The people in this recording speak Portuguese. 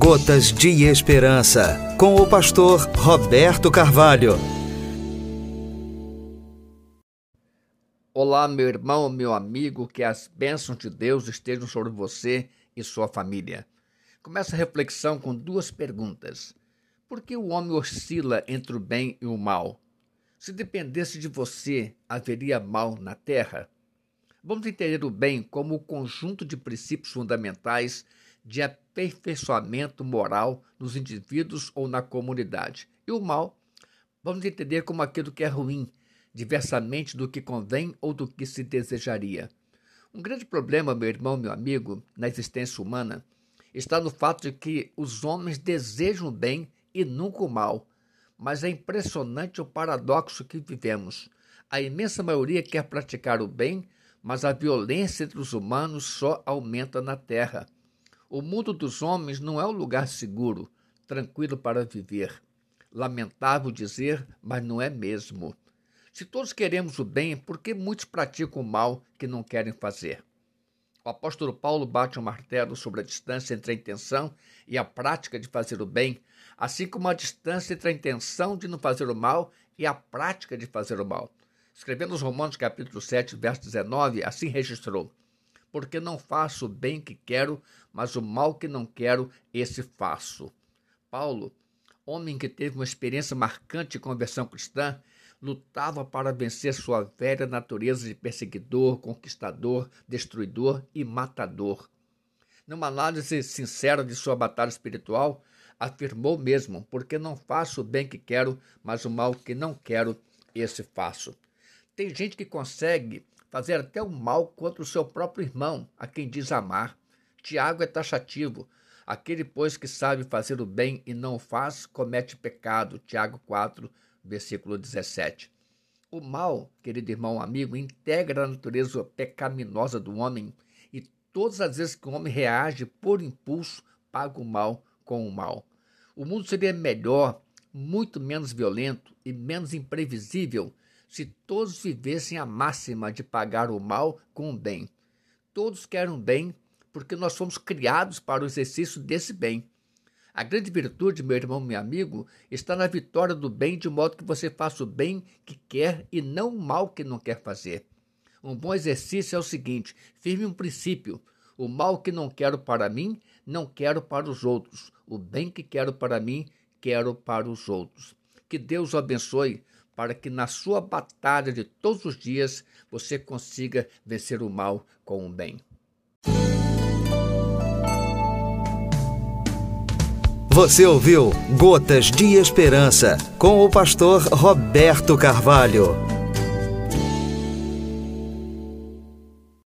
Gotas de Esperança, com o pastor Roberto Carvalho. Olá, meu irmão, meu amigo, que as bênçãos de Deus estejam sobre você e sua família. Começa a reflexão com duas perguntas. Por que o homem oscila entre o bem e o mal? Se dependesse de você, haveria mal na terra? Vamos entender o bem como o conjunto de princípios fundamentais de aperfeiçoamento moral nos indivíduos ou na comunidade. E o mal, vamos entender como aquilo que é ruim, diversamente do que convém ou do que se desejaria. Um grande problema, meu irmão, meu amigo, na existência humana, está no fato de que os homens desejam o bem e nunca o mal. Mas é impressionante o paradoxo que vivemos. A imensa maioria quer praticar o bem, mas a violência entre os humanos só aumenta na terra. O mundo dos homens não é um lugar seguro, tranquilo para viver. Lamentável dizer, mas não é mesmo. Se todos queremos o bem, por que muitos praticam o mal que não querem fazer? O apóstolo Paulo bate um martelo sobre a distância entre a intenção e a prática de fazer o bem, assim como a distância entre a intenção de não fazer o mal e a prática de fazer o mal. Escrevendo os Romanos capítulo 7, verso 19, assim registrou: porque não faço o bem que quero, mas o mal que não quero, esse faço. Paulo, homem que teve uma experiência marcante de conversão cristã, lutava para vencer sua velha natureza de perseguidor, conquistador, destruidor e matador. Numa análise sincera de sua batalha espiritual, afirmou mesmo: porque não faço o bem que quero, mas o mal que não quero, esse faço. Tem gente que consegue fazer até o mal contra o seu próprio irmão, a quem diz amar. Tiago é taxativo. Aquele, pois, que sabe fazer o bem e não o faz, comete pecado. Tiago 4, versículo 17. O mal, querido irmão amigo, integra a natureza pecaminosa do homem e todas as vezes que o homem reage por impulso, paga o mal com o mal. O mundo seria melhor, muito menos violento e menos imprevisível se todos vivessem a máxima de pagar o mal com o bem. Todos querem o bem porque nós fomos criados para o exercício desse bem. A grande virtude, meu irmão, meu amigo, está na vitória do bem, de modo que você faça o bem que quer e não o mal que não quer fazer. Um bom exercício é o seguinte: firme um princípio. O mal que não quero para mim, não quero para os outros. O bem que quero para mim, quero para os outros. Que Deus o abençoe para que na sua batalha de todos os dias você consiga vencer o mal com o bem. Você ouviu Gotas de Esperança com o pastor Roberto Carvalho.